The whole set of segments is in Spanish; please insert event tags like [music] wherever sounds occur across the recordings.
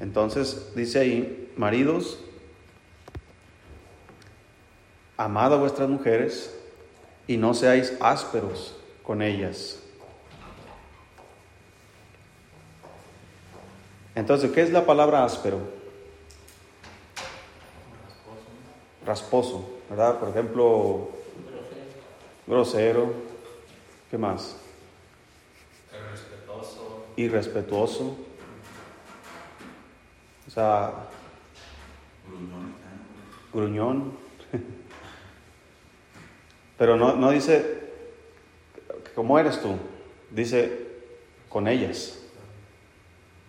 Entonces dice ahí, maridos, amad a vuestras mujeres y no seáis ásperos con ellas. Entonces, ¿qué es la palabra áspero? Rasposo, ¿verdad? Por ejemplo, grosero. ¿Qué más? Irrespetuoso. Irrespetuoso. Sea, gruñón. Pero no, no dice, ¿cómo eres tú? Dice, con ellas.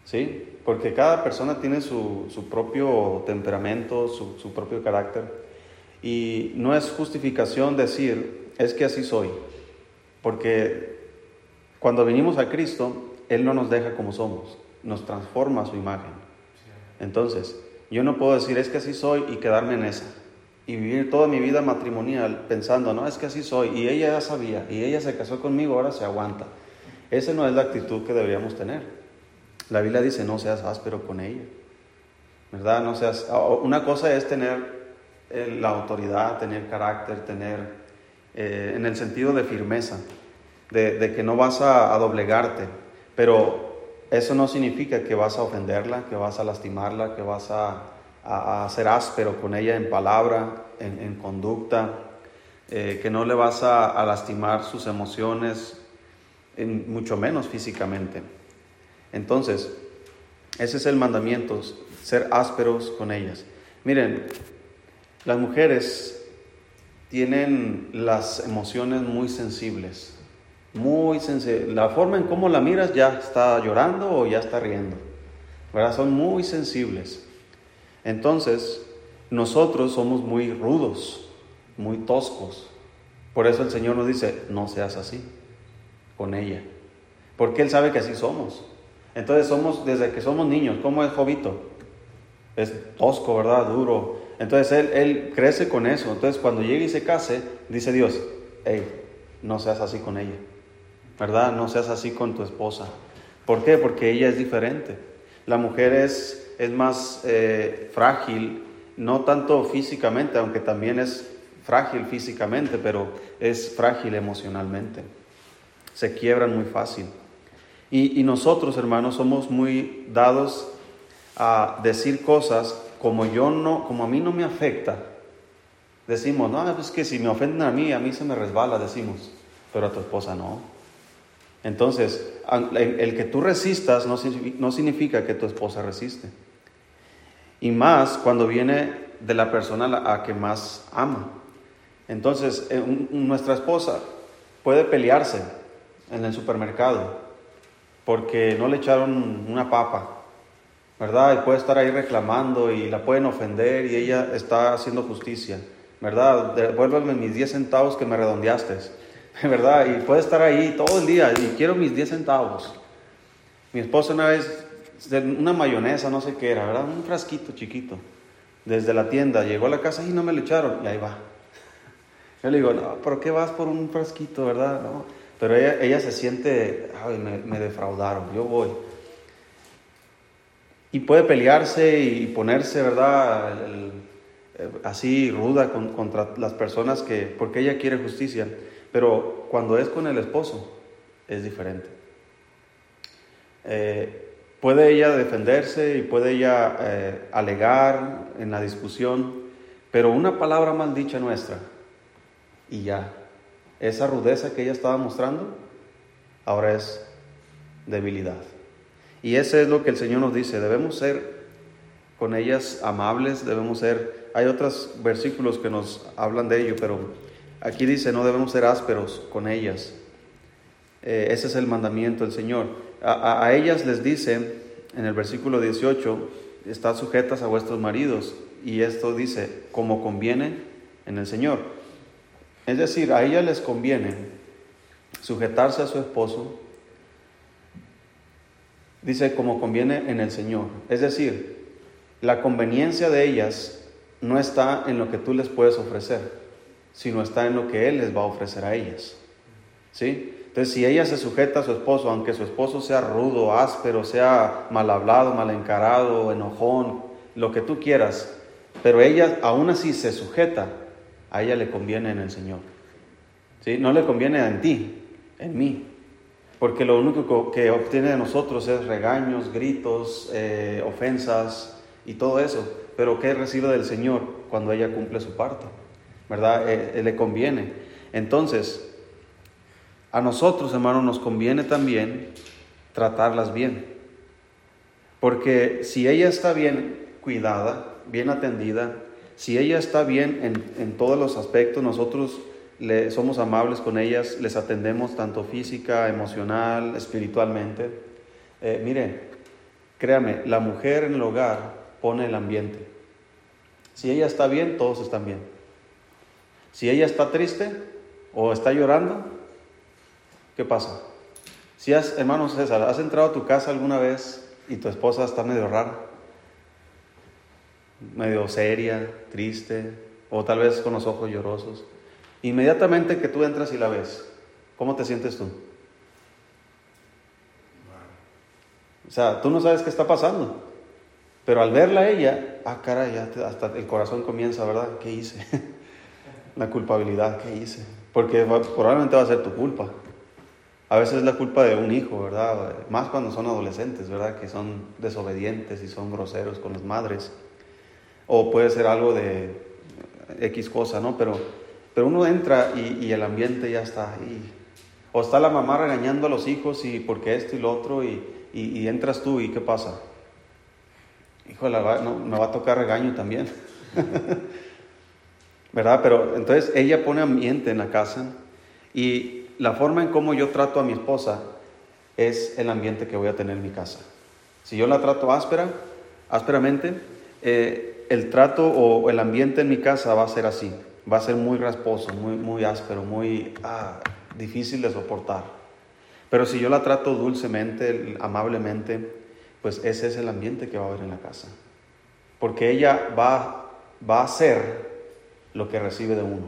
¿Sí? Porque cada persona tiene su, su propio temperamento, su, su propio carácter. Y no es justificación decir, es que así soy. Porque cuando venimos a Cristo, Él no nos deja como somos, nos transforma a su imagen. Entonces, yo no puedo decir, es que así soy y quedarme en esa. Y vivir toda mi vida matrimonial pensando, no, es que así soy. Y ella ya sabía, y ella se casó conmigo, ahora se aguanta. Esa no es la actitud que deberíamos tener. La Biblia dice, no seas áspero con ella. ¿Verdad? No seas... Una cosa es tener eh, la autoridad, tener carácter, tener... Eh, en el sentido de firmeza, de, que no vas a doblegarte. Pero eso no significa que vas a ofenderla, que vas a lastimarla, que vas a, a, ser áspero con ella en palabra, en, en conducta, eh, que no le vas a, a lastimar sus emociones, en, mucho menos físicamente. Entonces, ese es el mandamiento, ser ásperos con ellas. Miren, las mujeres tienen las emociones muy sensibles muy sensible. La forma en cómo la miras ya está llorando o ya está riendo. ¿verdad? Son muy sensibles. Entonces, nosotros somos muy rudos, muy toscos. Por eso el Señor nos dice, no seas así con ella. Porque Él sabe que así somos. Entonces somos, desde que somos niños, ¿cómo es Jovito? Es tosco, ¿verdad? Duro. Entonces él, él crece con eso. Entonces cuando llegue y se case, dice Dios, hey, no seas así con ella. ¿Verdad? No seas así con tu esposa. ¿Por qué? Porque ella es diferente. La mujer es, es más eh, frágil, no tanto físicamente, aunque también es frágil físicamente, pero es frágil emocionalmente. Se quiebran muy fácil. Y, y nosotros, hermanos, somos muy dados a decir cosas como yo no, como a mí no me afecta. Decimos, no, es que si me ofenden a mí, a mí se me resbala, decimos, pero a tu esposa no. Entonces, el que tú resistas no significa que tu esposa resiste. Y más cuando viene de la persona a que más ama. Entonces, eh, nuestra esposa puede pelearse en el supermercado porque no le echaron una papa, ¿verdad? Y puede estar ahí reclamando y la pueden ofender y ella está haciendo justicia, ¿verdad? Devuélveme mis 10 centavos que me redondeaste. [laughs] ¿verdad? Y puede estar ahí todo el día y quiero mis 10 centavos. Mi esposa una vez, una mayonesa, no sé qué era, ¿verdad? Un frasquito chiquito, desde la tienda, llegó a la casa y no me lo echaron, y ahí va. [laughs] Yo le digo, no, ¿por qué vas por un frasquito, verdad? No. Pero ella, ella se siente, ay, me, me defraudaron, yo voy. Y puede pelearse y ponerse, ¿verdad? El, así ruda con, contra las personas que, porque ella quiere justicia. Pero cuando es con el esposo, es diferente. Eh, puede ella defenderse y puede ella eh, alegar en la discusión, pero una palabra mal dicha nuestra y ya, esa rudeza que ella estaba mostrando, ahora es debilidad. Y eso es lo que el Señor nos dice, debemos ser con ellas amables, debemos ser, hay otros versículos que nos hablan de ello, pero Aquí dice, no debemos ser ásperos con ellas. Eh, ese es el mandamiento del Señor. A, a, ellas les dice, en el versículo 18, están sujetas a vuestros maridos. Y esto dice, como conviene en el Señor. Es decir, a ellas les conviene sujetarse a su esposo. Dice, como conviene en el Señor. Es decir, la conveniencia de ellas no está en lo que tú les puedes ofrecer sino está en lo que Él les va a ofrecer a ellas. ¿Sí? Entonces, si ella se sujeta a su esposo, aunque su esposo sea rudo, áspero, sea mal hablado, mal encarado, enojón, lo que tú quieras, pero ella aún así se sujeta, a ella le conviene en el Señor. ¿Sí? No le conviene en ti, en mí. Porque lo único que obtiene de nosotros es regaños, gritos, eh, ofensas y todo eso. Pero ¿qué recibe del Señor cuando ella cumple su parte? ¿Verdad? Eh, eh, le conviene. Entonces, a nosotros, hermanos, nos conviene también tratarlas bien. Porque si ella está bien cuidada, bien atendida, si ella está bien en, en todos los aspectos, nosotros le, somos amables con ellas, les atendemos tanto física, emocional, espiritualmente. Eh, mire, créame, la mujer en el hogar pone el ambiente. Si ella está bien, todos están bien. Si ella está triste o está llorando, ¿qué pasa? Si has, hermano César, has entrado a tu casa alguna vez y tu esposa está medio rara, medio seria, triste, o tal vez con los ojos llorosos. Inmediatamente que tú entras y la ves, ¿cómo te sientes tú? O sea, tú no sabes qué está pasando, pero al verla a ella, ah, cara, ya hasta el corazón comienza, ¿verdad? ¿Qué hice? [laughs] la culpabilidad, ¿qué hice? Porque probablemente va a ser tu culpa. A veces es la culpa de un hijo, ¿verdad? Más cuando son adolescentes, ¿verdad? Que son desobedientes y son groseros con las madres. O puede ser algo de X cosa, ¿no? Pero pero uno entra y, el ambiente ya está ahí. O está la mamá regañando a los hijos y porque esto y lo otro y, entras tú y ¿qué pasa? Híjole, no, me va a tocar regaño también. [laughs] ¿Verdad? Pero entonces ella pone ambiente en la casa y la forma en cómo yo trato a mi esposa es el ambiente que voy a tener en mi casa. Si yo la trato áspera, ásperamente, eh, el trato o el ambiente en mi casa va a ser así va a ser muy rasposo, muy, muy áspero, muy ah, difícil de soportar. Pero si yo la trato dulcemente, amablemente, pues ese es el ambiente que va a haber en la casa. Porque ella va, va a hacer lo que recibe de uno.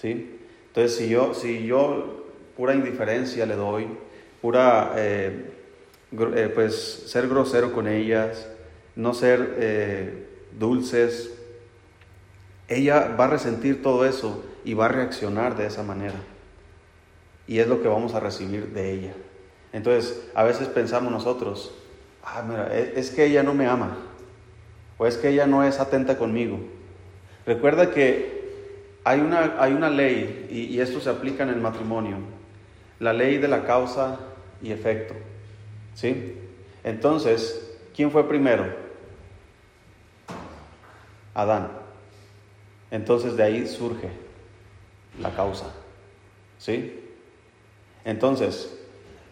¿sí? Entonces, si yo, si yo pura indiferencia le doy, pura, eh, eh, pues ser grosero con ellas, no ser eh, dulces, ella va a resentir todo eso y va a reaccionar de esa manera. Y es lo que vamos a recibir de ella. Entonces, a veces pensamos nosotros, ah, mira, e, es que ella no me ama, o es que ella no es atenta conmigo. Recuerda que hay una, hay una ley, y, esto se aplica en el matrimonio, la ley de la causa y efecto. ¿Sí? Entonces, ¿quién fue primero? Adán. Entonces de ahí surge la causa. ¿Sí? Entonces,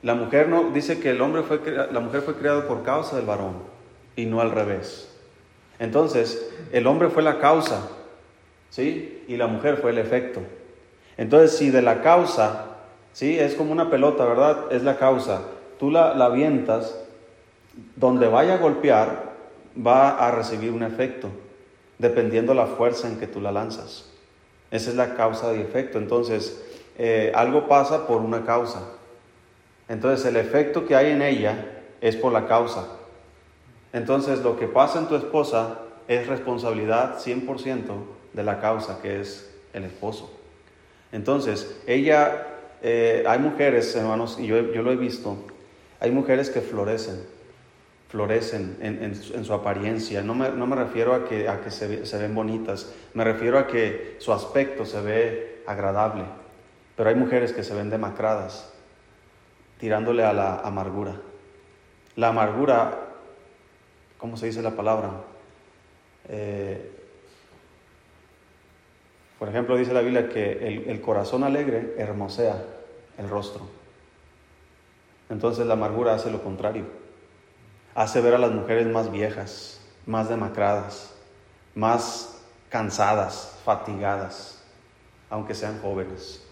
la mujer no dice que el hombre fue la mujer fue creada por causa del varón y no al revés. Entonces, el hombre fue la causa, ¿sí? Y la mujer fue el efecto. Entonces, si de la causa, ¿sí? Es como una pelota, ¿verdad? Es la causa. Tú la, la avientas, donde vaya a golpear, va a recibir un efecto dependiendo la fuerza en que tú la lanzas. Esa es la causa y efecto. Entonces, eh, algo pasa por una causa. Entonces, el efecto que hay en ella es por la causa. Entonces, lo que pasa en tu esposa es responsabilidad 100% de la causa, que es el esposo. Entonces, ella, eh, hay mujeres, hermanos, y yo, yo lo he visto, hay mujeres que florecen florecen en, su apariencia. No me, refiero a que, a que se, se, ven bonitas, me refiero a que su aspecto se ve agradable. Pero hay mujeres que se ven demacradas, tirándole a la amargura. La amargura, ¿cómo se dice la palabra? Eh, por ejemplo, dice la Biblia que el, el corazón alegre hermosea el rostro. Entonces la amargura hace lo contrario hace ver a las mujeres más viejas, más demacradas, más cansadas, fatigadas, aunque sean jóvenes.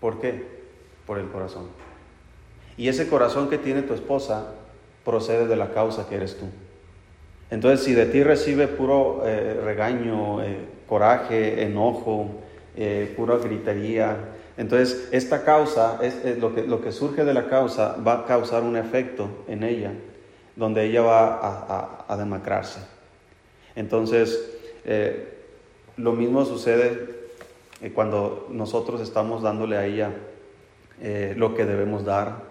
¿Por qué? Por el corazón. Y ese corazón que tiene tu esposa procede de la causa que eres tú. Entonces, si de ti recibe puro eh, regaño, eh, coraje, enojo, eh, pura gritería, Entonces, esta causa, es, lo, que, lo que surge de la causa va a causar un efecto en ella, donde ella va a, demacrarse. Entonces, eh, lo mismo sucede eh, cuando nosotros estamos dándole a ella eh, lo que debemos dar,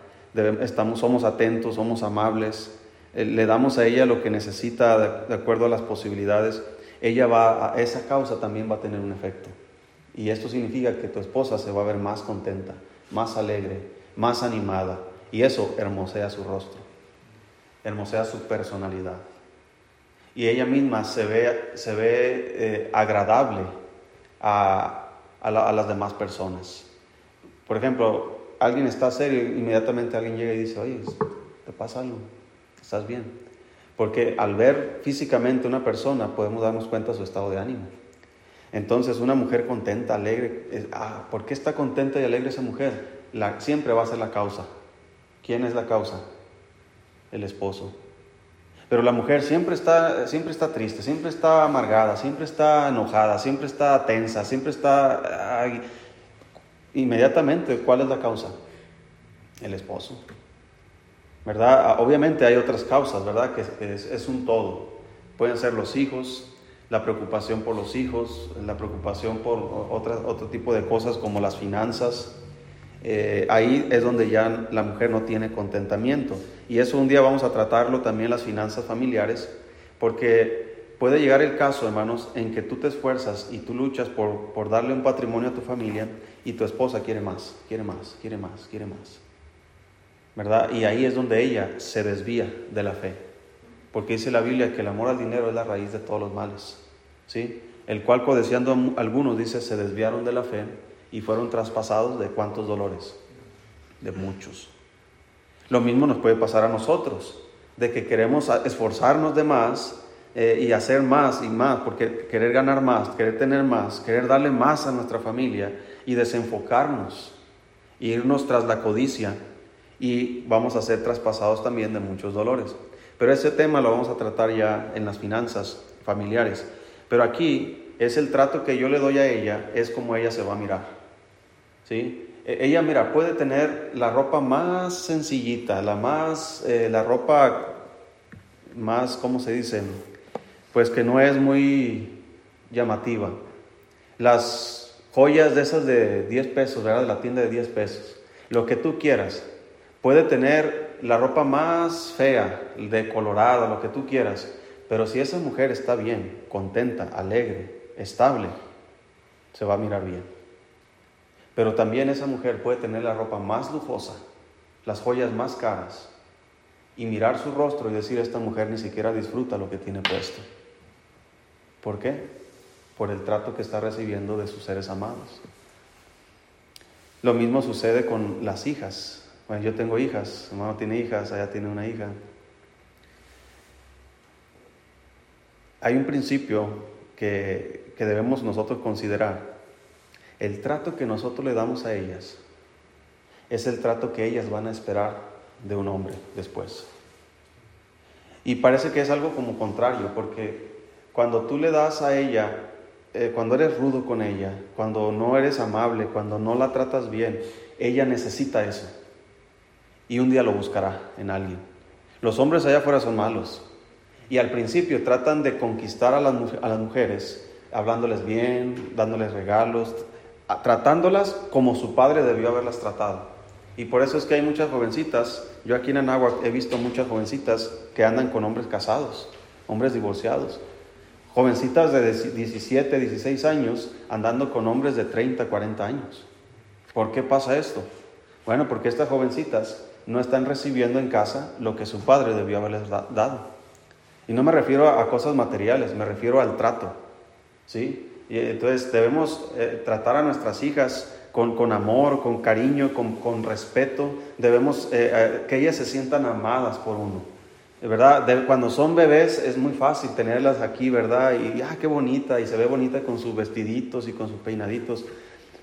estamos, somos atentos, somos amables, le damos a ella lo que necesita de, acuerdo a las posibilidades, ella va, a, esa causa también va a tener un efecto. Y esto significa que tu esposa se va a ver más contenta, más alegre, más animada. Y eso hermosea su rostro, hermosea su personalidad. Y ella misma se ve, se ve eh, agradable a, las demás personas. Por ejemplo, alguien está serio, inmediatamente alguien llega y dice, oye, ¿te pasa algo? ¿Estás bien? Porque al ver físicamente una persona podemos darnos cuenta de su estado de ánimo. Entonces, una mujer contenta, alegre, ah, ¿por qué está contenta y alegre esa mujer? La, siempre va a ser la causa. ¿Quién es la causa? El esposo. Pero la mujer siempre está, siempre está triste, siempre está amargada, siempre está enojada, siempre está tensa, siempre está... inmediatamente, ¿cuál es la causa? El esposo. ¿Verdad? Ah, obviamente hay otras causas, ¿verdad? Que es, un todo. Pueden ser los hijos, la preocupación por los hijos, la preocupación por otro tipo de cosas como las finanzas. Eh, ahí es donde ya la mujer no tiene contentamiento. Y eso un día vamos a tratarlo también las finanzas familiares, porque puede llegar el caso, hermanos, en que tú te esfuerzas y tú luchas por, por darle un patrimonio a tu familia y tu esposa quiere más, quiere más, quiere más, quiere más. ¿Verdad? Y ahí es donde ella se desvía de la fe. Porque dice la Biblia que el amor al dinero es la raíz de todos los males. ¿Sí? El cual codiciando algunos, dice, se desviaron de la fe y fueron traspasados de cuántos dolores? De muchos. Lo mismo nos puede pasar a nosotros, de que queremos esforzarnos de más eh, y hacer más y más, porque querer ganar más, querer tener más, querer darle más a nuestra familia y desenfocarnos, irnos tras la codicia y vamos a ser traspasados también de muchos dolores. Pero ese tema lo vamos a tratar ya en las finanzas familiares. Pero aquí es el trato que yo le doy a ella, es como ella se va a mirar. ¿Sí? E, ella, mira, puede tener la ropa más sencillita, la más, eh, la ropa más, ¿cómo se dice? Pues que no es muy llamativa. Las joyas de esas de 10 pesos, ¿verdad? De la tienda de 10 pesos. Lo que tú quieras. Puede tener la ropa más fea, de colorado, lo que tú quieras, pero si esa mujer está bien, contenta, alegre, estable, se va a mirar bien. Pero también esa mujer puede tener la ropa más lujosa, las joyas más caras, y mirar su rostro y decir, esta mujer ni siquiera disfruta lo que tiene puesto. ¿Por qué? Por el trato que está recibiendo de sus seres amados. Lo mismo sucede con las hijas. Bueno, yo tengo hijas, mi hermano tiene hijas, allá tiene una hija. Hay un principio que, que debemos nosotros considerar. El trato que nosotros le damos a ellas es el trato que ellas van a esperar de un hombre después. Y parece que es algo como contrario, porque cuando tú le das a ella, eh, cuando eres rudo con ella, cuando no eres amable, cuando no la tratas bien, ella necesita eso y un día lo buscará en alguien. Los hombres allá afuera son malos y al principio tratan de conquistar a las, a las mujeres hablándoles bien, dándoles regalos, tratándolas como su padre debió haberlas tratado. Y por eso es que hay muchas jovencitas, yo aquí en Anáhuac he visto muchas jovencitas que andan con hombres casados, hombres divorciados. Jovencitas de 17, 16 años andando con hombres de 30, 40 años. ¿Por qué pasa esto? Bueno, porque estas jovencitas no están recibiendo en casa lo que su padre debió haberles dado. Y no me refiero a cosas materiales, me refiero al trato. ¿sí? Y entonces debemos eh, tratar a nuestras hijas con, con amor, con cariño, con, con respeto. Debemos eh, eh, que ellas se sientan amadas por uno. Verdad, cuando son bebés es muy fácil tenerlas aquí, ¿verdad? Y, ah, qué bonita, y se ve bonita con sus vestiditos y con sus peinaditos.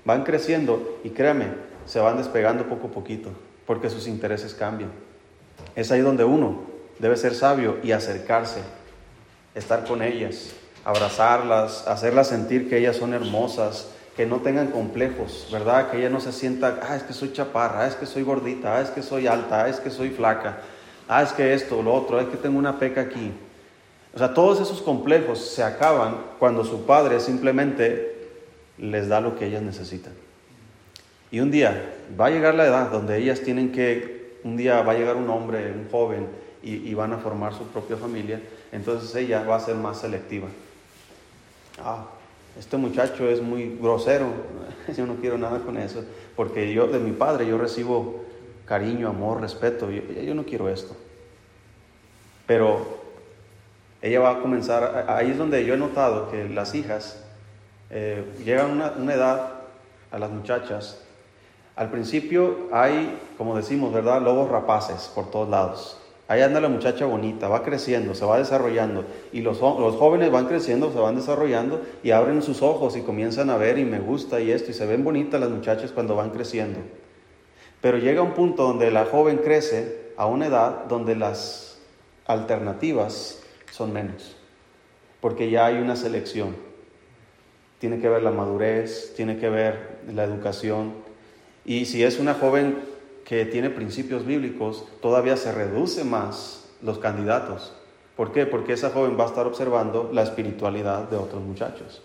Van creciendo y créame, se van despegando poco a poquito porque sus intereses cambian. Es ahí donde uno debe ser sabio y acercarse, estar con ellas, abrazarlas, hacerlas sentir que ellas son hermosas, que no tengan complejos, ¿verdad? Que ella no se sienta, ah, es que soy chaparra, ah, es que soy gordita, ah, es que soy alta, ah, es que soy flaca, ah, es que esto, lo otro, es que tengo una peca aquí. O sea, todos esos complejos se acaban cuando su padre simplemente les da lo que ellas necesitan. Y un día va a llegar la edad donde ellas tienen que, un día va a llegar un hombre, un joven, y, van a formar su propia familia, entonces ella va a ser más selectiva. Ah, este muchacho es muy grosero, [laughs] yo no quiero nada con eso, porque yo de mi padre yo recibo cariño, amor, respeto, yo, no quiero esto. Pero ella va a comenzar, ahí es donde yo he notado que las hijas eh, llegan a una edad, a las muchachas, al principio hay, como decimos, ¿verdad? Lobos rapaces por todos lados. Ahí anda la muchacha bonita, va creciendo, se va desarrollando. Y los, los, jóvenes van creciendo, se van desarrollando y abren sus ojos y comienzan a ver y me gusta y esto. Y se ven bonitas las muchachas cuando van creciendo. Pero llega un punto donde la joven crece a una edad donde las alternativas son menos. Porque ya hay una selección. Tiene que ver la madurez, tiene que ver la educación, y si es una joven que tiene principios bíblicos, todavía se reduce más los candidatos. ¿Por qué? Porque esa joven va a estar observando la espiritualidad de otros muchachos.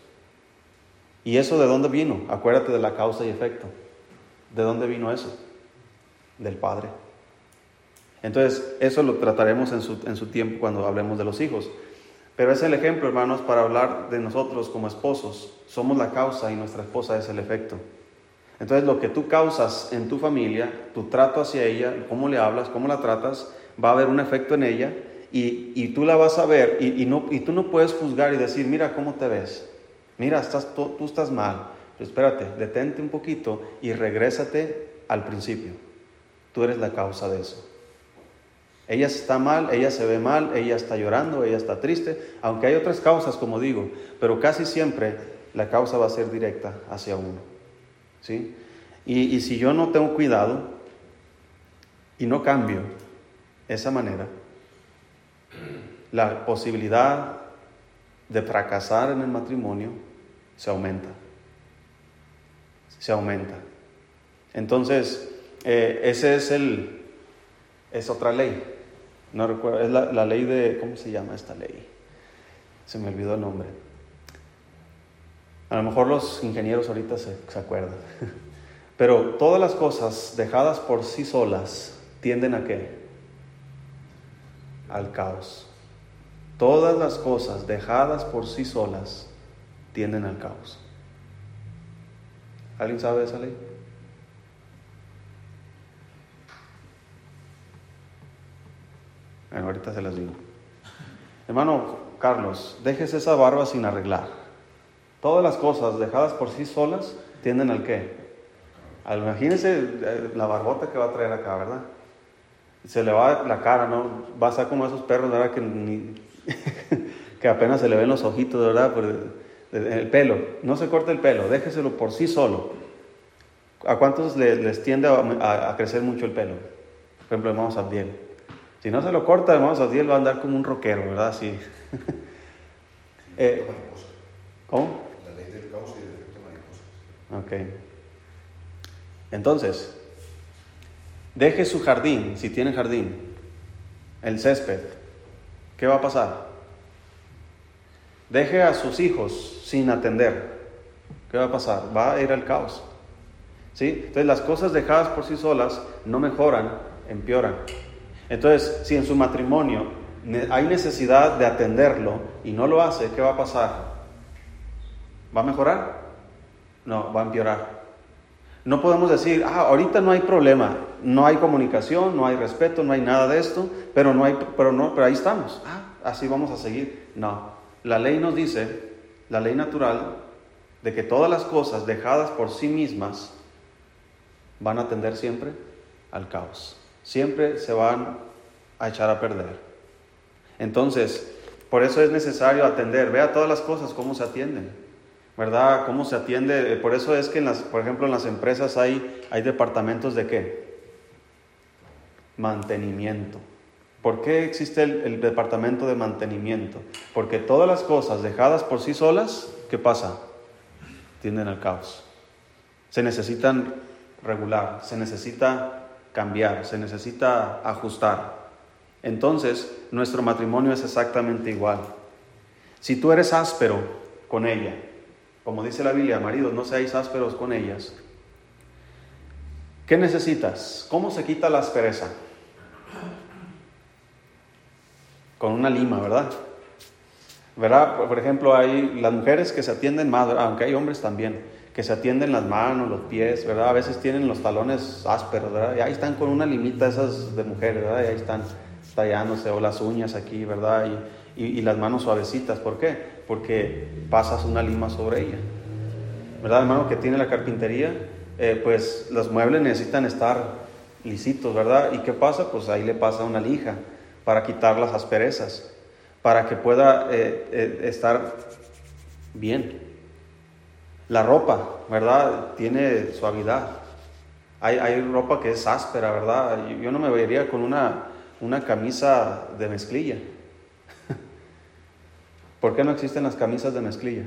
¿Y eso de dónde vino? Acuérdate de la causa y efecto. ¿De dónde vino eso? Del Padre. Entonces, eso lo trataremos en su, en su tiempo cuando hablemos de los hijos. Pero es el ejemplo, hermanos, para hablar de nosotros como esposos. Somos la causa y nuestra esposa es el efecto. Entonces lo que tú causas en tu familia, tu trato hacia ella, cómo le hablas, cómo la tratas, va a haber un efecto en ella y, tú la vas a ver y, no, y tú no puedes juzgar y decir, mira cómo te ves, mira, estás, tú, estás mal, espérate, detente un poquito y regrésate al principio. Tú eres la causa de eso. Ella está mal, ella se ve mal, ella está llorando, ella está triste, aunque hay otras causas, como digo, pero casi siempre la causa va a ser directa hacia uno. ¿Sí? Y, si yo no tengo cuidado y no cambio esa manera, la posibilidad de fracasar en el matrimonio se aumenta. Se aumenta. Entonces, eh, ese es el, es otra ley. No recuerdo, es la, la, ley de, ¿cómo se llama esta ley? Se me olvidó el nombre. A lo mejor los ingenieros ahorita se, acuerdan. [laughs] Pero todas las cosas dejadas por sí solas tienden a qué? Al caos. Todas las cosas dejadas por sí solas tienden al caos. ¿Alguien sabe esa ley? Bueno, ahorita se las digo. Hermano Carlos, dejes esa barba sin arreglar. Todas las cosas dejadas por sí solas tienden al qué? Al, imagínense eh, la barbota que va a traer acá, ¿verdad? Se le va la cara, ¿no? Va a ser como esos perros, ¿verdad? Que, [laughs] que apenas se le ven los ojitos, ¿verdad? Por el, pelo. No se corte el pelo, déjeselo por sí solo. ¿A cuántos les, tiende a, crecer mucho el pelo? Por ejemplo, el hermano Sabdiel. Si no se lo corta, el hermano Sabdiel va a andar como un rockero, ¿verdad? Así. [laughs] eh, ¿Cómo? Ok. Entonces, deje su jardín, si tiene jardín, el césped. ¿Qué va a pasar? Deje a sus hijos sin atender. ¿Qué va a pasar? Va a ir al caos. ¿Sí? Entonces las cosas dejadas por sí solas no mejoran, empeoran. Entonces, si en su matrimonio hay necesidad de atenderlo y no lo hace, ¿qué va a pasar? ¿Va a mejorar? No, va a empeorar. No podemos decir, ah, ahorita no hay problema, no hay comunicación, no hay respeto, no hay nada de esto, pero, no hay, pero, no, pero ahí estamos. Ah, así vamos a seguir. No, la ley nos dice, la ley natural, de que todas las cosas dejadas por sí mismas van a tender siempre al caos. Siempre se van a echar a perder. Entonces, por eso es necesario atender. Vea todas las cosas cómo se atienden. ¿Verdad? ¿Cómo se atiende? Eh, por eso es que, en las, por ejemplo, en las empresas hay, hay departamentos de qué? Mantenimiento. ¿Por qué existe el, el, departamento de mantenimiento? Porque todas las cosas dejadas por sí solas, ¿qué pasa? Tienden al caos. se necesitan regular, se necesita cambiar, se necesita ajustar. Entonces, nuestro matrimonio es exactamente igual. Si tú eres áspero con ella, como dice la Biblia, maridos, no seáis ásperos con ellas, ¿qué necesitas? ¿Cómo se quita la aspereza? Con una lima, ¿verdad? ¿Verdad? Por ejemplo, hay las mujeres que se atienden más, aunque hay hombres también, que se atienden las manos, los pies, ¿verdad? A veces tienen los talones ásperos, ¿verdad? Y ahí están con una limita esas de mujeres, ¿verdad? Y ahí están tallándose o las uñas aquí, ¿verdad? Y, y, las manos suavecitas, ¿por qué? Porque pasas una lima sobre ella. ¿Verdad, hermano? Que tiene la carpintería, eh, pues los muebles necesitan estar lisitos, ¿verdad? ¿Y qué pasa? Pues ahí le pasa una lija para quitar las asperezas, para que pueda eh, eh, estar bien. La ropa, ¿verdad? Tiene suavidad. Hay, ropa que es áspera, ¿verdad? Yo no me vería con una una camisa de mezclilla. ¿Por qué no existen las camisas de mezclilla?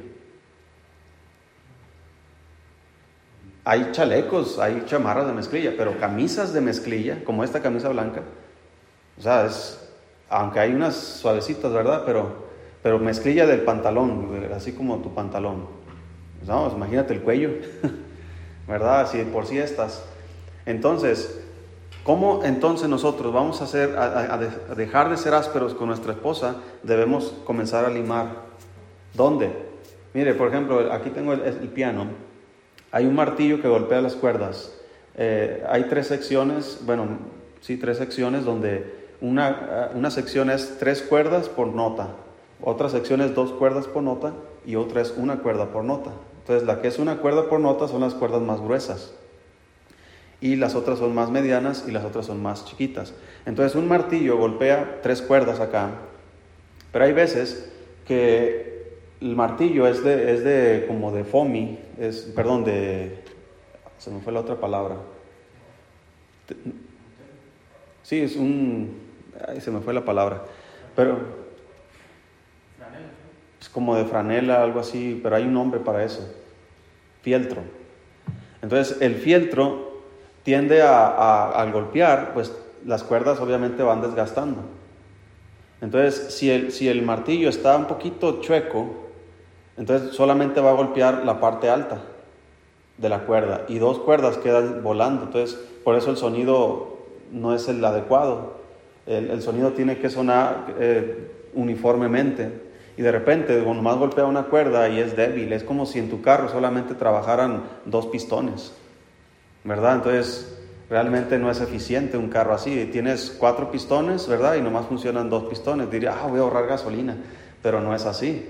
Hay chalecos, hay chamarras de mezclilla, pero camisas de mezclilla, como esta camisa blanca, o sea, es, aunque hay unas suavecitas, ¿verdad? Pero, pero mezclilla del pantalón, así como tu pantalón. Vamos, imagínate el cuello, [laughs] ¿verdad? Si por si estas. Entonces, ¿Cómo entonces nosotros vamos a, hacer, a, dejar de ser ásperos con nuestra esposa? Debemos comenzar a limar. ¿Dónde? Mire, por ejemplo, aquí tengo el, piano. Hay un martillo que golpea las cuerdas. Eh, hay tres secciones, bueno, sí, tres secciones donde una, una sección es tres cuerdas por nota, otra sección es dos cuerdas por nota y otra es una cuerda por nota. Entonces, la que es una cuerda por nota son las cuerdas más gruesas y las otras son más medianas y las otras son más chiquitas. Entonces un martillo golpea tres cuerdas acá, pero hay veces que el martillo es de, es de como de foamy, es, perdón, de, se me fue la otra palabra. Sí, es un, se me fue la palabra, pero es como de franela, algo así, pero hay un nombre para eso, fieltro. Entonces el fieltro tiende a, golpear, pues las cuerdas obviamente van desgastando. Entonces, si el, si el martillo está un poquito chueco, entonces solamente va a golpear la parte alta de la cuerda y dos cuerdas quedan volando. Entonces, por eso el sonido no es el adecuado. El, sonido tiene que sonar eh, uniformemente. Y de repente, cuando más golpea una cuerda y es débil, es como si en tu carro solamente trabajaran dos pistones. ¿Verdad? Entonces, realmente no es eficiente un carro así. Tienes cuatro pistones, ¿verdad? Y nomás funcionan dos pistones. Diría, ah, voy a ahorrar gasolina, pero no es así,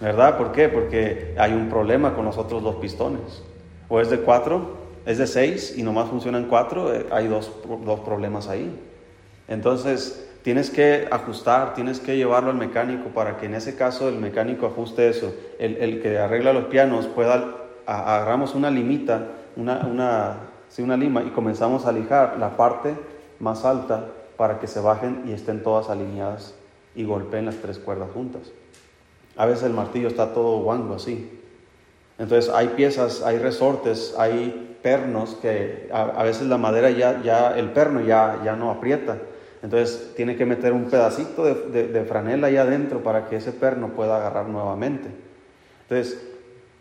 ¿verdad? ¿Por qué? Porque hay un problema con los otros dos pistones. O es de cuatro, es de seis y nomás funcionan cuatro, eh, hay dos, dos problemas ahí. Entonces, tienes que ajustar, tienes que llevarlo al mecánico para que en ese caso el mecánico ajuste eso. El, el que arregla los pianos pueda, agarramos una limita una, una, una lima y comenzamos a lijar la parte más alta para que se bajen y estén todas alineadas y golpeen las tres cuerdas juntas. A veces el martillo está todo guango así. Entonces hay piezas, hay resortes, hay pernos que a, veces la madera ya, ya el perno ya, ya no aprieta. Entonces tiene que meter un pedacito de, de franela ahí adentro para que ese perno pueda agarrar nuevamente. Entonces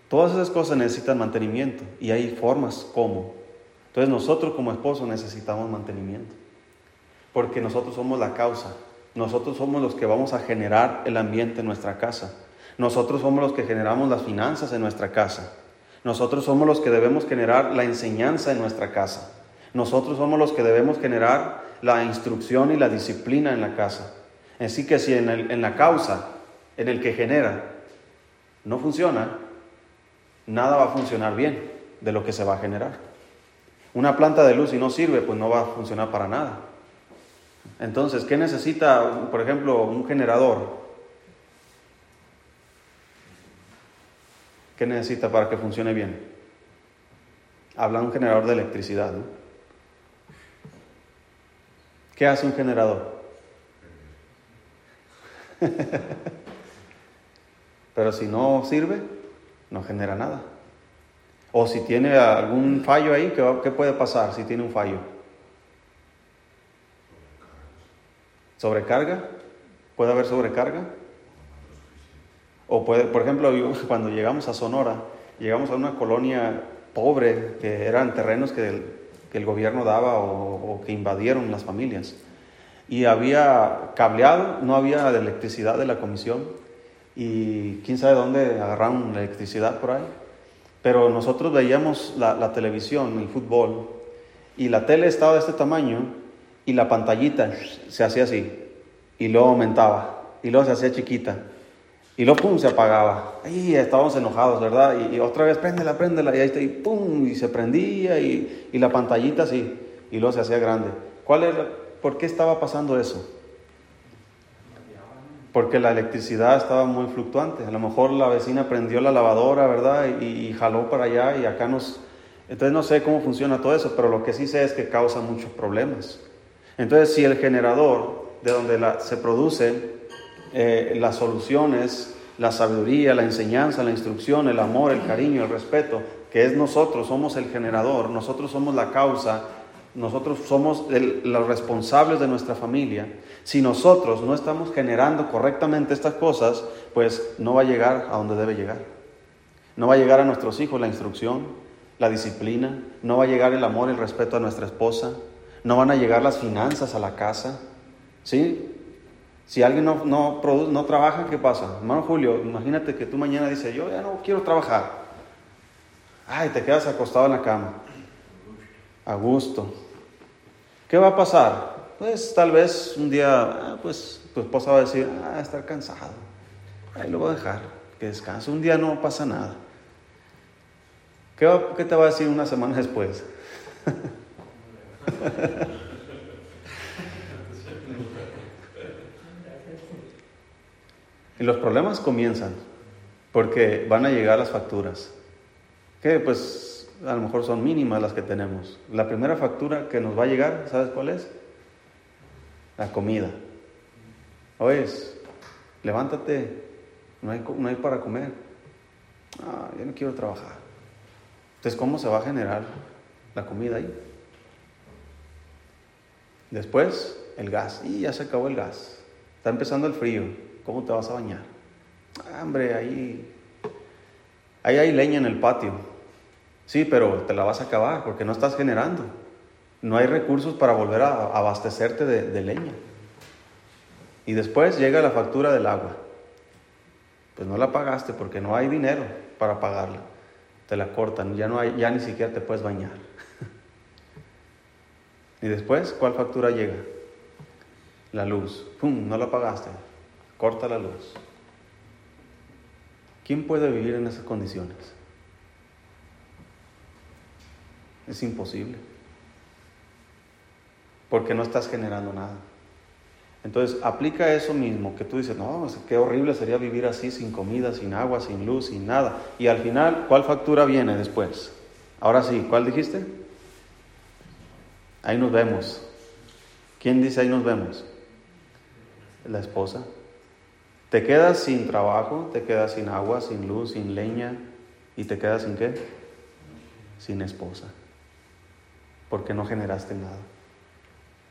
Todas esas cosas necesitan mantenimiento y hay formas como. Entonces nosotros como esposos necesitamos mantenimiento, porque nosotros somos la causa, nosotros somos los que vamos a generar el ambiente en nuestra casa, nosotros somos los que generamos las finanzas en nuestra casa, nosotros somos los que debemos generar la enseñanza en nuestra casa, nosotros somos los que debemos generar la instrucción y la disciplina en la casa. Así que si en, en la causa, en el que genera, no funciona, nada va a funcionar bien de lo que se va a generar. Una planta de luz si no sirve, pues no va a funcionar para nada. Entonces, ¿qué necesita, por ejemplo, un generador? ¿Qué necesita para que funcione bien? Habla un generador de electricidad. ¿Qué hace un generador? [laughs] Pero si no sirve, no genera nada. O si tiene algún fallo ahí, ¿qué, qué puede pasar si tiene un fallo? ¿Sobrecarga? ¿Puede haber sobrecarga? O puede, por ejemplo, [laughs] cuando llegamos a Sonora, llegamos a una colonia pobre, que eran terrenos que el, que el gobierno daba o, que invadieron las familias. Y había cableado, no había electricidad de la comisión. Y quién sabe dónde agarraron la electricidad por ahí. Pero nosotros veíamos la, la televisión, el fútbol, y la tele estaba de este tamaño y la pantallita se hacía así, y luego aumentaba, y luego se hacía chiquita, y luego pum, se apagaba. Ahí estábamos enojados, ¿verdad? Y, otra vez, préndela, préndela, y ahí está, y pum, y se prendía, y, y la pantallita así, y luego se hacía grande. ¿Cuál era, ¿Por qué estaba pasando eso? Porque la electricidad estaba muy fluctuante. A lo mejor la vecina prendió la lavadora, ¿verdad? Y, y jaló para allá, y acá nos... Entonces no sé cómo funciona todo eso, pero lo que sí sé es que causa muchos problemas. Entonces, si el generador de donde se produce eh, las soluciones, la sabiduría, la enseñanza, la instrucción, el amor, el cariño, el respeto, que es nosotros, somos el generador, nosotros somos la causa, nosotros somos los responsables de nuestra familia. Si nosotros no estamos generando correctamente estas cosas, pues no va a llegar a donde debe llegar. No va a llegar a nuestros hijos la instrucción, la disciplina, no va a llegar el amor, el respeto a nuestra esposa, no van a llegar las finanzas a la casa. ¿Sí? Si alguien no, no, produce, no trabaja, ¿qué pasa? Hermano Julio, imagínate que tú mañana dices, yo ya no quiero trabajar. Ay, te quedas acostado en la cama. A gusto. ¿Qué va a pasar? Pues tal vez un día, ah, pues tu esposa va a decir, ah, estar cansado. Ahí lo voy a dejar, que descanse. Un día no pasa nada. ¿Qué, qué te va a decir una semana después? [laughs] y los problemas comienzan porque van a llegar las facturas, que pues a lo mejor son mínimas las que tenemos. La primera factura que nos va a llegar, ¿sabes cuál es? La comida. Oyes, levántate, no hay, para comer. Ah, yo no quiero trabajar. Entonces, ¿cómo se va a generar la comida ahí? Después, el gas. Y ya se acabó el gas. Está empezando el frío. ¿Cómo te vas a bañar? Ah, hombre, ahí, ahí hay leña en el patio. Sí, pero te la vas a acabar porque no estás generando. No hay recursos para volver a abastecerte de, leña. Y después llega la factura del agua. Pues no la pagaste porque no hay dinero para pagarla. Te la cortan, ya, no hay, ya ni siquiera te puedes bañar. [laughs] Y después, ¿cuál factura llega? La luz. ¡Pum! No la pagaste. Corta la luz. ¿Quién puede vivir en esas condiciones? Es imposible. Porque no estás generando nada. Entonces, aplica eso mismo, que tú dices, no, qué horrible sería vivir así, sin comida, sin agua, sin luz, sin nada. Y al final, ¿cuál factura viene después? Ahora sí, ¿cuál dijiste? Ahí nos vemos. ¿Quién dice ahí nos vemos? La esposa. Te quedas sin trabajo, te quedas sin agua, sin luz, sin leña y te quedas sin qué? Sin esposa. Porque no generaste nada.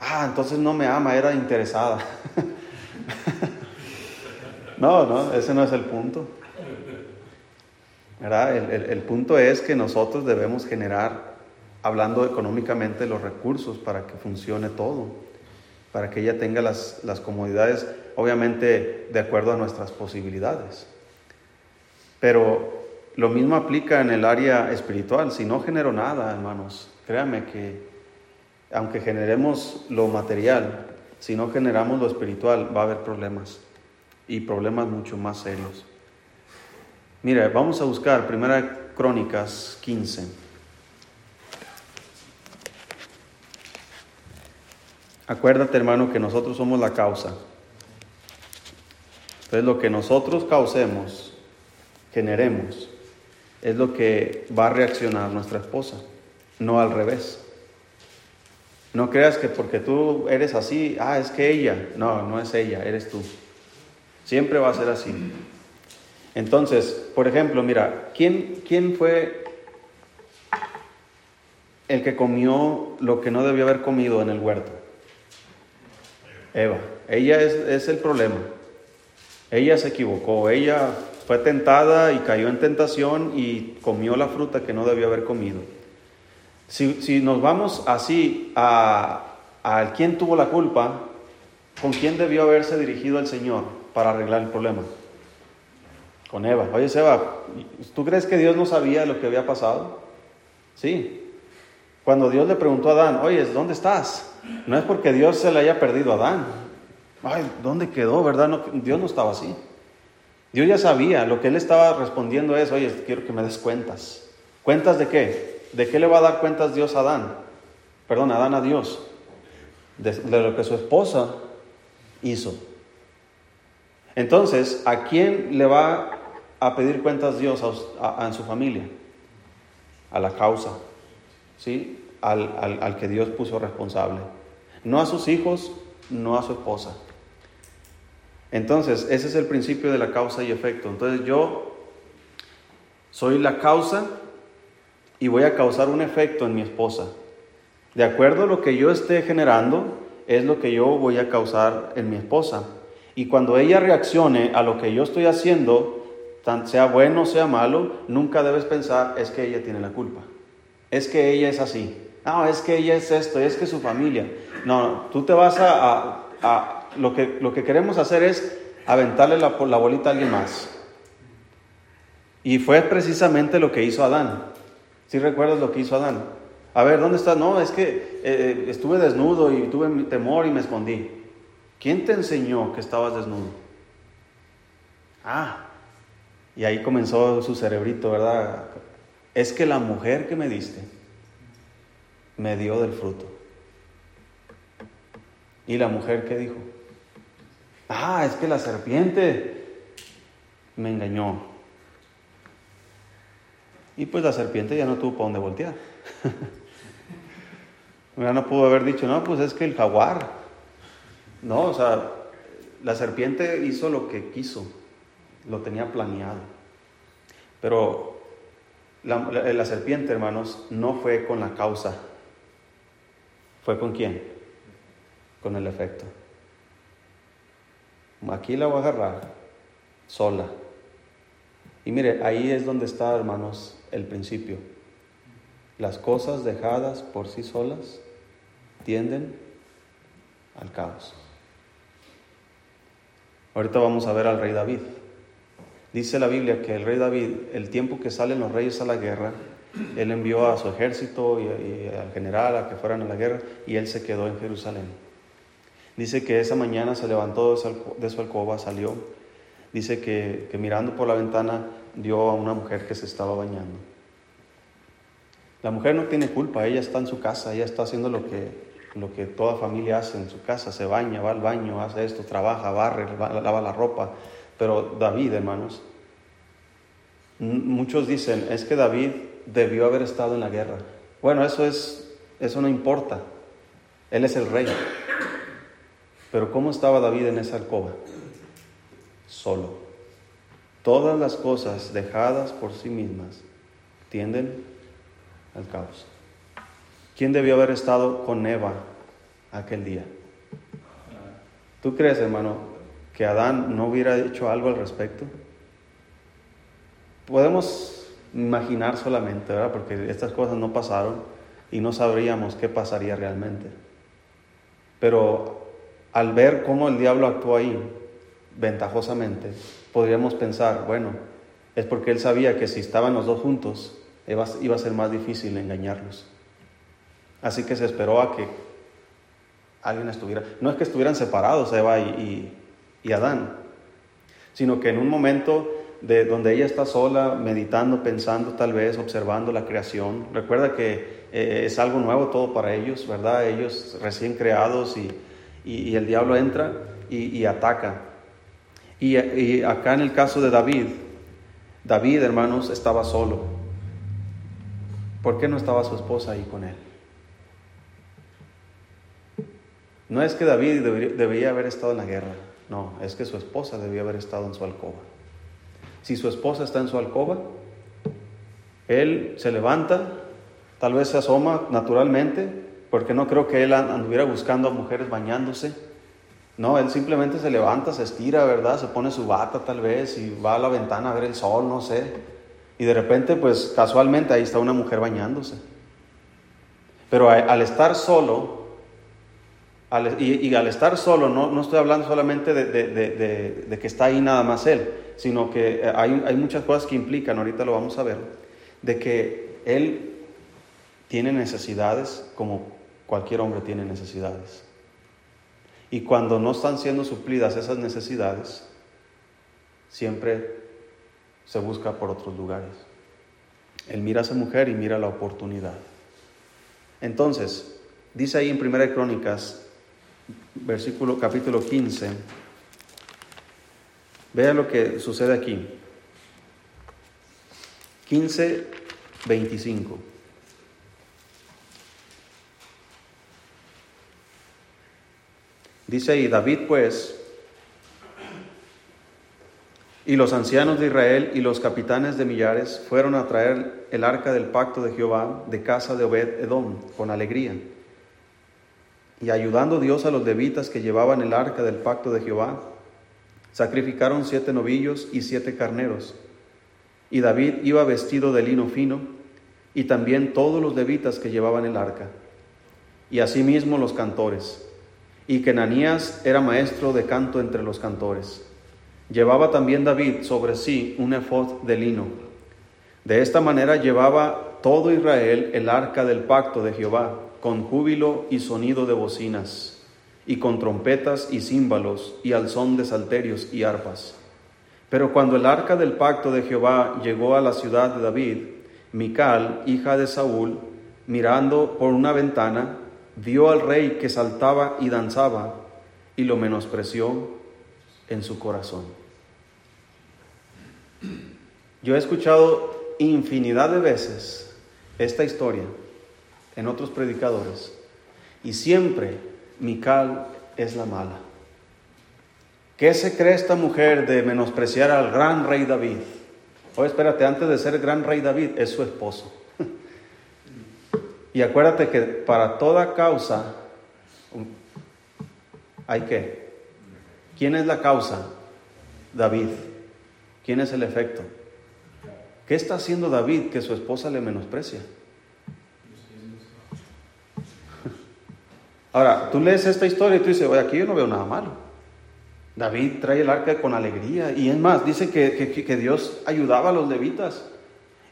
Ah, entonces no me ama, era interesada. [laughs] no, no, ese no es el punto. ¿Verdad? El, el punto es que nosotros debemos generar hablando económicamente los recursos para que funcione todo, para que ella tenga las, las comodidades, obviamente de acuerdo a nuestras posibilidades. Pero lo mismo aplica en el área espiritual. Si no genero nada, hermanos, créame que aunque generemos lo material, si no generamos lo espiritual, va a haber problemas y problemas mucho más serios. Mira, vamos a buscar Primera Crónicas 15. Acuérdate, hermano, que nosotros somos la causa. Entonces, lo que nosotros causemos, generemos, es lo que va a reaccionar nuestra esposa, no al revés. No creas que porque tú eres así, ah, es que ella. No, no es ella, eres tú. Siempre va a ser así. Entonces, por ejemplo, mira, ¿quién, quién fue el que comió lo que no debió haber comido en el huerto? Eva. Ella es, es el problema. Ella se equivocó. Ella fue tentada y cayó en tentación y comió la fruta que no debió haber comido. Si, nos vamos así a, a quién tuvo la culpa, ¿con quién debió haberse dirigido el Señor para arreglar el problema? Con Eva. Oye, Eva, ¿tú crees que Dios no sabía lo que había pasado? Sí. Cuando Dios le preguntó a Adán, oye, ¿dónde estás? No es porque Dios se le haya perdido a Adán. Ay, ¿dónde quedó? ¿Verdad? No, Dios no estaba así. Dios ya sabía, lo que él estaba respondiendo es, oye, quiero que me des cuentas. ¿Cuentas de qué? ¿De qué le va a dar cuentas Dios a Adán? Perdón, Adán a Dios. De, lo que su esposa hizo. Entonces, ¿a quién le va a pedir cuentas Dios a, en su familia? A la causa, ¿sí? Al, al que Dios puso responsable. No a sus hijos, no a su esposa. Entonces, ese es el principio de la causa y efecto. Entonces yo soy la causa y voy a causar un efecto en mi esposa. De acuerdo a lo que yo esté generando, es lo que yo voy a causar en mi esposa. Y cuando ella reaccione a lo que yo estoy haciendo, sea bueno o sea malo, nunca debes pensar es que ella tiene la culpa. Es que ella es así. No, es que ella es esto, es que su familia. No, tú te vas a, lo, que, lo que queremos hacer es aventarle la, la bolita a alguien más. Y fue precisamente lo que hizo Adán. Si recuerdas lo que hizo Adán? A ver, ¿dónde estás? No, es que eh, eh, estuve desnudo y tuve temor y me escondí. ¿Quién te enseñó que estabas desnudo? Ah, y ahí comenzó su cerebrito, ¿verdad? Es que la mujer que me diste me dio del fruto. ¿Y la mujer qué dijo? Ah, es que la serpiente me engañó. Y pues la serpiente ya no tuvo para dónde voltear. [laughs] ya no pudo haber dicho, no, pues es que el jaguar. No, o sea, la serpiente hizo lo que quiso, lo tenía planeado. Pero la, la serpiente, hermanos, no fue con la causa. ¿Fue con quién? Con el efecto. Aquí la voy a agarrar sola. Y mire, ahí es donde está, hermanos, el principio. Las cosas dejadas por sí solas tienden al caos. Ahorita vamos a ver al rey David. Dice la Biblia que el rey David, el tiempo que salen los reyes a la guerra, él envió a su ejército y, al general a que fueran a la guerra y él se quedó en Jerusalén. Dice que esa mañana se levantó de su alcoba, salió. Dice que, mirando por la ventana vio a una mujer que se estaba bañando. La mujer no tiene culpa, ella está en su casa, ella está haciendo lo que, lo que toda familia hace en su casa, se baña, va al baño, hace esto, trabaja, barre, lava la ropa. Pero David, hermanos, muchos dicen, es que David debió haber estado en la guerra. Bueno, eso es, eso no importa. Él es el rey. Pero ¿cómo estaba David en esa alcoba? Solo. Todas las cosas dejadas por sí mismas tienden al caos. ¿Quién debió haber estado con Eva aquel día? ¿Tú crees, hermano, que Adán no hubiera hecho algo al respecto? Podemos imaginar solamente, ¿verdad? Porque estas cosas no pasaron y no sabríamos qué pasaría realmente. Pero al ver cómo el diablo actuó ahí, ventajosamente, podríamos pensar, bueno, es porque él sabía que si estaban los dos juntos, iba, a ser más difícil engañarlos. Así que se esperó a que alguien estuviera, no es que estuvieran separados Eva y, Adán, sino que en un momento de donde ella está sola, meditando, pensando tal vez, observando la creación, recuerda que eh, es algo nuevo todo para ellos, ¿verdad? Ellos recién creados y y, el diablo entra y, ataca. Y, acá en el caso de David, David, hermanos, estaba solo. ¿Por qué no estaba su esposa ahí con él? No es que David debería, haber estado en la guerra, no, es que su esposa debía haber estado en su alcoba. Si su esposa está en su alcoba, él se levanta Tal vez se asoma naturalmente, porque no creo que él anduviera buscando a mujeres bañándose. No, él simplemente se levanta, se estira, ¿verdad? Se pone su bata tal vez y va a la ventana a ver el sol, no sé. Y de repente, pues casualmente ahí está una mujer bañándose. Pero al estar solo, y, al estar solo, no, no estoy hablando solamente de, que está ahí nada más él, sino que eh, hay, hay muchas cosas que implican, ahorita lo vamos a ver, de que él tiene necesidades como cualquier hombre tiene necesidades. Y cuando no están siendo suplidas esas necesidades, siempre se busca por otros lugares. Él mira a esa mujer y mira la oportunidad. Entonces, dice ahí en Primera Crónicas, versículo capítulo 15, vea lo que sucede aquí. 15, 25. Dice ahí, David pues, y los ancianos de Israel y los capitanes de millares fueron a traer el arca del pacto de Jehová de casa de Obed Edom con alegría. Y ayudando Dios a los levitas que llevaban el arca del pacto de Jehová, sacrificaron siete novillos y siete carneros. Y David iba vestido de lino fino, y también todos los levitas que llevaban el arca, y asimismo los cantores y que Nanías era maestro de canto entre los cantores. Llevaba también David sobre sí un efod de lino. De esta manera llevaba todo Israel el arca del pacto de Jehová, con júbilo y sonido de bocinas, y con trompetas y címbalos, y al son de salterios y arpas. Pero cuando el arca del pacto de Jehová llegó a la ciudad de David, Mical, hija de Saúl, mirando por una ventana, vio al rey que saltaba y danzaba y lo menospreció en su corazón. Yo he escuchado infinidad de veces esta historia en otros predicadores y siempre Mical es la mala. ¿Qué se cree esta mujer de menospreciar al gran rey David? Oye, espérate, antes de ser el gran rey David es su esposo. Y acuérdate que para toda causa hay que. ¿Quién es la causa? David. ¿Quién es el efecto? ¿Qué está haciendo David que su esposa le menosprecia? [laughs] Ahora, tú lees esta historia y tú dices, oye, aquí yo no veo nada malo. David trae el arca con alegría. Y es más, dice que, que Dios ayudaba a los levitas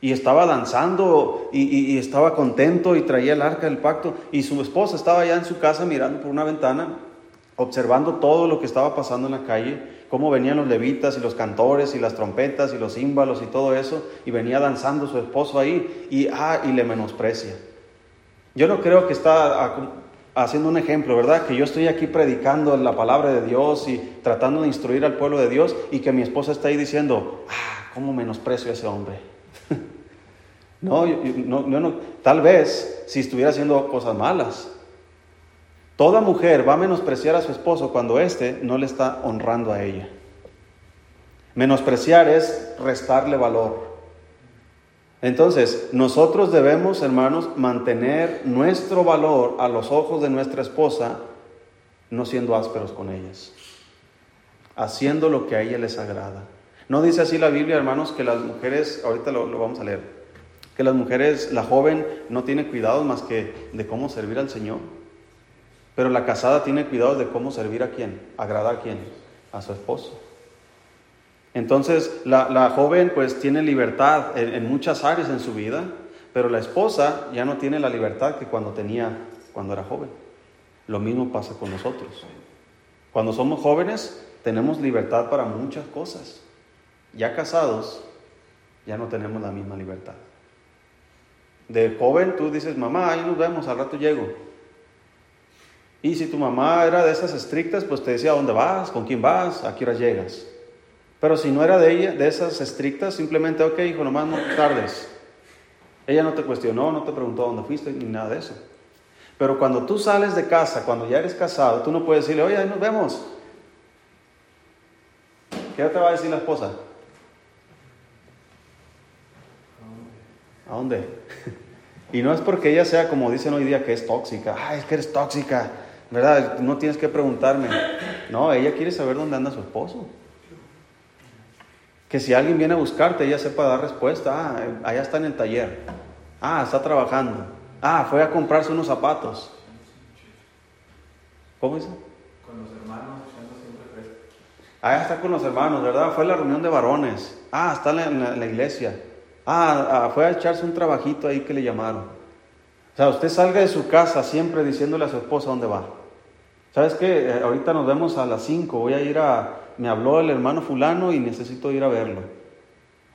y estaba danzando y, estaba contento y traía el arca del pacto y su esposa estaba allá en su casa mirando por una ventana, observando todo lo que estaba pasando en la calle, cómo venían los levitas y los cantores y las trompetas y los címbalos y todo eso, y venía danzando su esposo ahí y, ah, y le menosprecia. Yo no creo que está haciendo un ejemplo, ¿verdad? Que yo estoy aquí predicando la palabra de Dios y tratando de instruir al pueblo de Dios y que mi esposa está ahí diciendo, ah, ¿cómo menosprecio a ese hombre? [laughs] No, no, no, tal vez si estuviera haciendo cosas malas. Toda mujer va a menospreciar a su esposo cuando éste no le está honrando a ella. Menospreciar es restarle valor. Entonces, nosotros debemos, hermanos, mantener nuestro valor a los ojos de nuestra esposa, no siendo ásperos con ellas, haciendo lo que a ella les agrada. No dice así la Biblia, hermanos, que las mujeres, ahorita lo, lo vamos a leer, que las mujeres, la joven no tiene cuidado más que de cómo servir al Señor. Pero la casada tiene cuidado de cómo servir a quién, agradar a quién, a su esposo. Entonces la, joven pues tiene libertad en, en, muchas áreas en su vida, pero la esposa ya no tiene la libertad que cuando tenía, cuando era joven. Lo mismo pasa con nosotros. Cuando somos jóvenes tenemos libertad para muchas cosas. Ya casados ya no tenemos la misma libertad. De joven tú dices, mamá, ahí nos vemos, al rato llego. Y si tu mamá era de esas estrictas, pues te decía dónde vas, con quién vas, a qué hora llegas. Pero si no era de ella, de esas estrictas, simplemente, ok, hijo, nomás no tardes. Ella no te cuestionó, no te preguntó dónde fuiste, ni nada de eso. Pero cuando tú sales de casa, cuando ya eres casado, tú no puedes decirle, oye, ahí nos vemos. ¿Qué te va a decir la esposa? ¿A dónde? [laughs] Y no es porque ella sea como dicen hoy día que es tóxica. Ay, es que eres tóxica. ¿Verdad? No tienes que preguntarme. No, ella quiere saber dónde anda su esposo. Que si alguien viene a buscarte, ella sepa dar respuesta. Ah, allá está en el taller. Ah, está trabajando. Ah, fue a comprarse unos zapatos. ¿Cómo dice? Con los hermanos, siempre Ah, está con los hermanos, ¿verdad? Fue a la reunión de varones. Ah, está en la, iglesia. Ah, ah, fue a echarse un trabajito ahí que le llamaron. O sea, usted salga de su casa siempre diciéndole a su esposa dónde va. ¿Sabes qué? Eh, ahorita nos vemos a las 5. Voy a ir a. Me habló el hermano Fulano y necesito ir a verlo.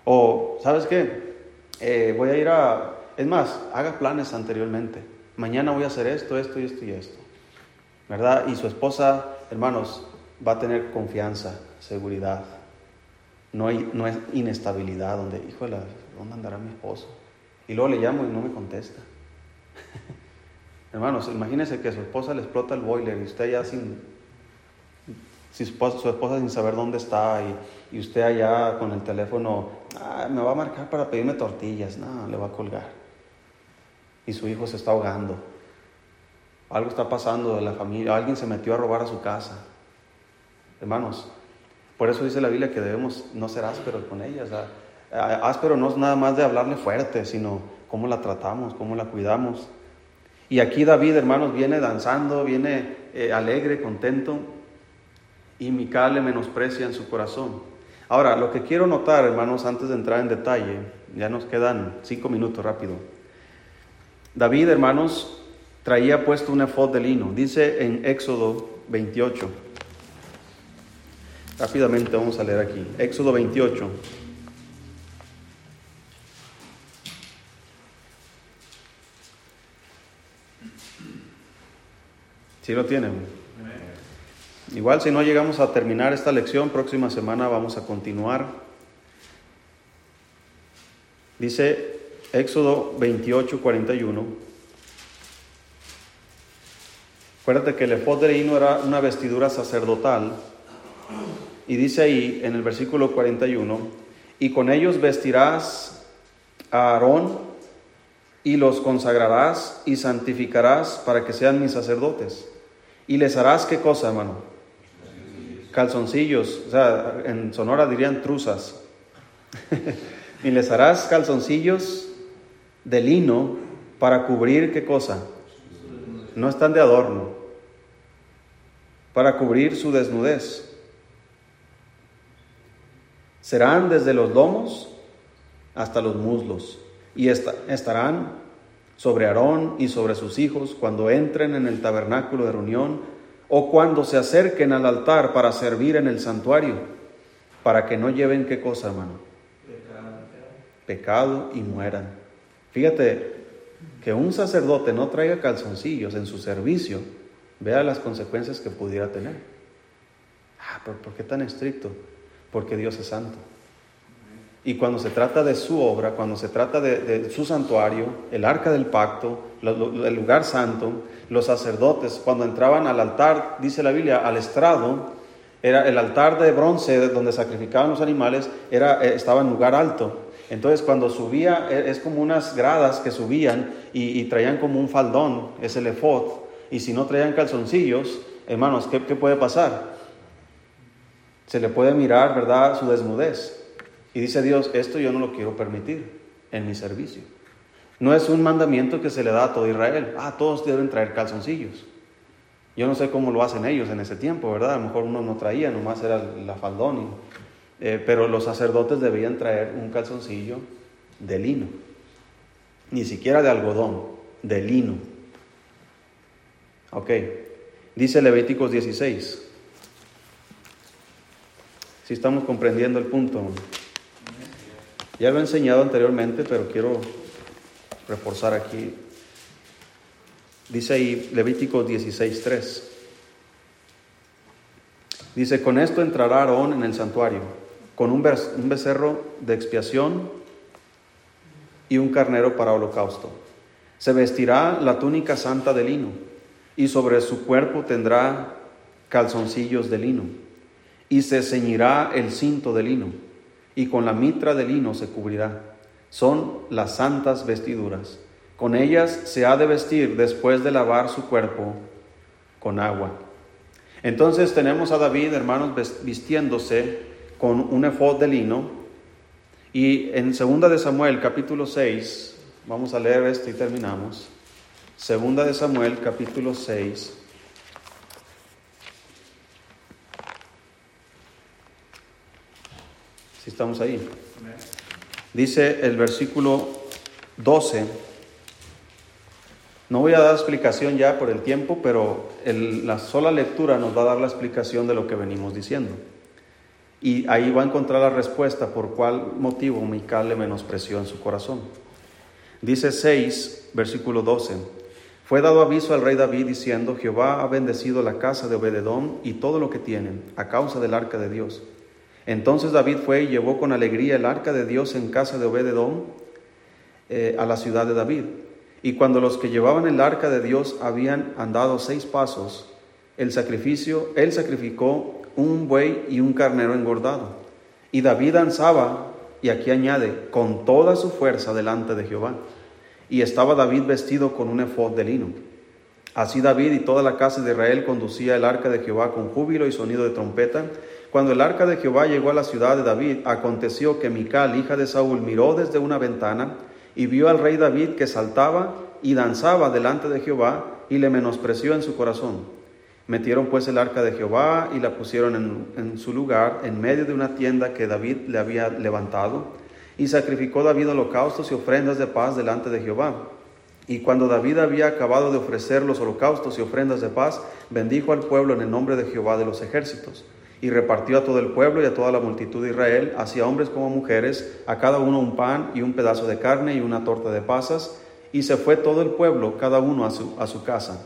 O, ¿sabes qué? Eh, voy a ir a. Es más, haga planes anteriormente. Mañana voy a hacer esto, esto y esto y esto. ¿verdad? Y su esposa, hermanos, va a tener confianza, seguridad. No, hay, no es inestabilidad donde, híjole, ¿dónde andará mi esposo? Y luego le llamo y no me contesta. [laughs] hermanos, imagínense que su esposa le explota el boiler y usted ya sin, si su esposa, sin saber dónde está y, y usted allá con el teléfono, ah, me va a marcar para pedirme tortillas, no, le va a colgar. Y su hijo se está ahogando algo está pasando de la familia, alguien se metió a robar a su casa. Hermanos, por eso dice la Biblia que debemos no ser ásperos con ella. Áspero no es nada más de hablarle fuerte, sino cómo la tratamos, cómo la cuidamos. Y aquí David, hermanos, viene danzando, viene eh, alegre, contento, y Mical le menosprecia en su corazón. Ahora, lo que quiero notar, hermanos, antes de entrar en detalle, ya nos quedan cinco minutos rápido. David, hermanos, traía puesto un efod de lino. Dice en Éxodo 28. Rápidamente vamos a leer aquí. Éxodo 28. ¿Sí lo tienen? Igual si no llegamos a terminar esta lección, próxima semana vamos a continuar. Dice Éxodo 28, 41. Acuérdate que el efod de lino era una vestidura sacerdotal. Y dice ahí en el versículo 41, y con ellos vestirás a Aarón y los consagrarás y santificarás para que sean mis sacerdotes. Y les harás qué cosa, hermano? Calzoncillos, o sea, en Sonora dirían truzas. [laughs] y les harás calzoncillos de lino para cubrir qué cosa? No están de adorno, para cubrir su desnudez. Serán desde los lomos hasta los muslos y estarán sobre Aarón y sobre sus hijos cuando entren en el tabernáculo de reunión o cuando se acerquen al altar para servir en el santuario, para que no lleven qué cosa, hermano? Pecado y mueran. Fíjate que un sacerdote no traiga calzoncillos en su servicio Vea las consecuencias que pudiera tener. Ah, pero ¿por qué tan estricto? Porque Dios es santo. Y cuando se trata de su obra, cuando se trata de, su santuario, el arca del pacto, el lugar santo, los sacerdotes, cuando entraban al altar, dice la Biblia, al estrado, era el altar de bronce donde sacrificaban los animales, era, eh, estaba en lugar alto. Entonces cuando subía, e, es como unas gradas que subían y, traían como un faldón, es el efod y si no traían calzoncillos, hermanos, ¿qué, puede pasar? Se le puede mirar, ¿verdad?, su desnudez. Y dice Dios, esto yo no lo quiero permitir en mi servicio. No es un mandamiento que se le da a todo Israel. Ah, todos deben traer calzoncillos. Yo no sé cómo lo hacen ellos en ese tiempo, ¿verdad? A lo mejor uno no traía, nomás era la faldón. Eh, pero los sacerdotes debían traer un calzoncillo de lino. Ni siquiera de algodón, de lino. Ok, dice Levíticos 16. Si estamos comprendiendo el punto. Ya lo he enseñado anteriormente, pero quiero reforzar aquí. Dice ahí Levíticos 16.3. Dice, con esto entrará Aarón en el santuario, con un, un becerro de expiación y un carnero para holocausto. Se vestirá la túnica santa de lino y sobre su cuerpo tendrá calzoncillos de lino, y se ceñirá el cinto de lino, y con la mitra de lino se cubrirá. Son las santas vestiduras Con ellas se ha de vestir después de lavar su cuerpo con agua. Entonces tenemos a David, hermanos, vistiéndose con un efod de lino. Y en segunda de Samuel, capítulo 6, vamos a leer esto y terminamos. Segunda de Samuel, capítulo 6. Estamos ahí. Dice el versículo 12. No voy a dar explicación ya por el tiempo, pero la sola lectura nos va a dar la explicación de lo que venimos diciendo. Y ahí va a encontrar la respuesta por cuál motivo Mical le menospreció en su corazón. Dice 6, versículo 12. Fue dado aviso al rey David diciendo, Jehová ha bendecido la casa de Obededón y todo lo que tienen, a causa del arca de Dios. Entonces David fue y llevó con alegría el arca de Dios en casa de Obededón eh, a la ciudad de David. Y cuando los que llevaban el arca de Dios habían andado seis pasos, el sacrificio, él sacrificó un buey y un carnero engordado. Y David danzaba, y aquí añade, con toda su fuerza delante de Jehová. Y estaba David vestido con un efod de lino. Así David y toda la casa de Israel conducía el arca de Jehová con júbilo y sonido de trompeta. Cuando el arca de Jehová llegó a la ciudad de David, aconteció que Mical, hija de Saúl, miró desde una ventana y vio al rey David que saltaba y danzaba delante de Jehová y le menospreció en su corazón. Metieron pues el arca de Jehová y la pusieron en, su lugar, en medio de una tienda que David le había levantado. Y sacrificó David holocaustos y ofrendas de paz delante de Jehová. Y cuando David había acabado de ofrecer los holocaustos y ofrendas de paz, bendijo al pueblo en el nombre de Jehová de los ejércitos. Y repartió a todo el pueblo y a toda la multitud de Israel, así a hombres como mujeres, a cada uno un pan y un pedazo de carne y una torta de pasas. Y se fue todo el pueblo, cada uno a su, a su casa.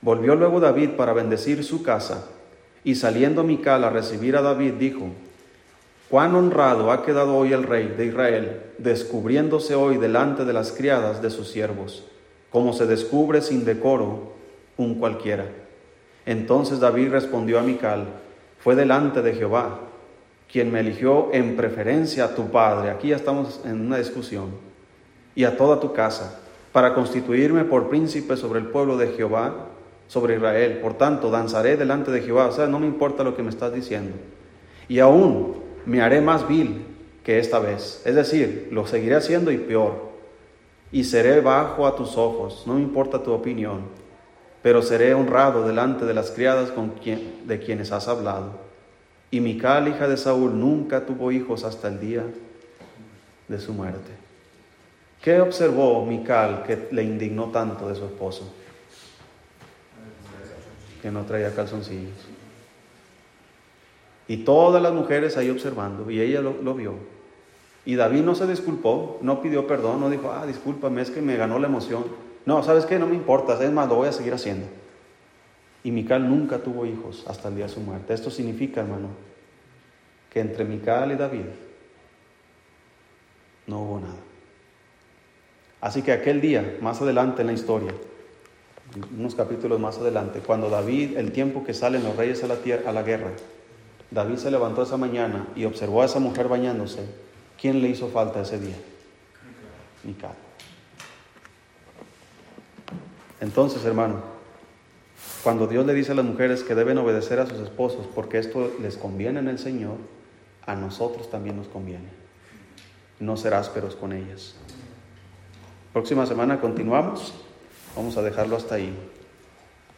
Volvió luego David para bendecir su casa, y saliendo Mical a recibir a David, dijo, Cuán honrado ha quedado hoy el rey de Israel, descubriéndose hoy delante de las criadas de sus siervos, como se descubre sin decoro un cualquiera. Entonces David respondió a Mical, fue delante de Jehová, quien me eligió en preferencia a tu padre, aquí ya estamos en una discusión, y a toda tu casa, para constituirme por príncipe sobre el pueblo de Jehová, sobre Israel. Por tanto, danzaré delante de Jehová. O sea, no me importa lo que me estás diciendo. Y aún me haré más vil que esta vez. Es decir, lo seguiré haciendo y peor. Y seré bajo a tus ojos. No me importa tu opinión. Pero seré honrado delante de las criadas con de quienes has hablado. Y Mical, hija de Saúl, nunca tuvo hijos hasta el día de su muerte. ¿Qué observó Mical que le indignó tanto de su esposo? que no traía calzoncillos. Y todas las mujeres ahí observando, y ella lo, vio. Y David no se disculpó, no pidió perdón, no dijo, ah, discúlpame, es que me ganó la emoción. No, ¿sabes qué? No me importa, es más, lo voy a seguir haciendo. Y Mical nunca tuvo hijos hasta el día de su muerte. Esto significa, hermano, que entre Mical y David no hubo nada. Así que aquel día, más adelante en la historia, unos capítulos más adelante, cuando David, el tiempo que salen los reyes a la, tierra, a la guerra, David se levantó esa mañana y observó a esa mujer bañándose. ¿Quién le hizo falta ese día? Mical. Entonces, hermano, cuando Dios le dice a las mujeres que deben obedecer a sus esposos porque esto les conviene en el Señor, a nosotros también nos conviene. No ser ásperos con ellas. Próxima semana continuamos. Vamos a dejarlo hasta ahí.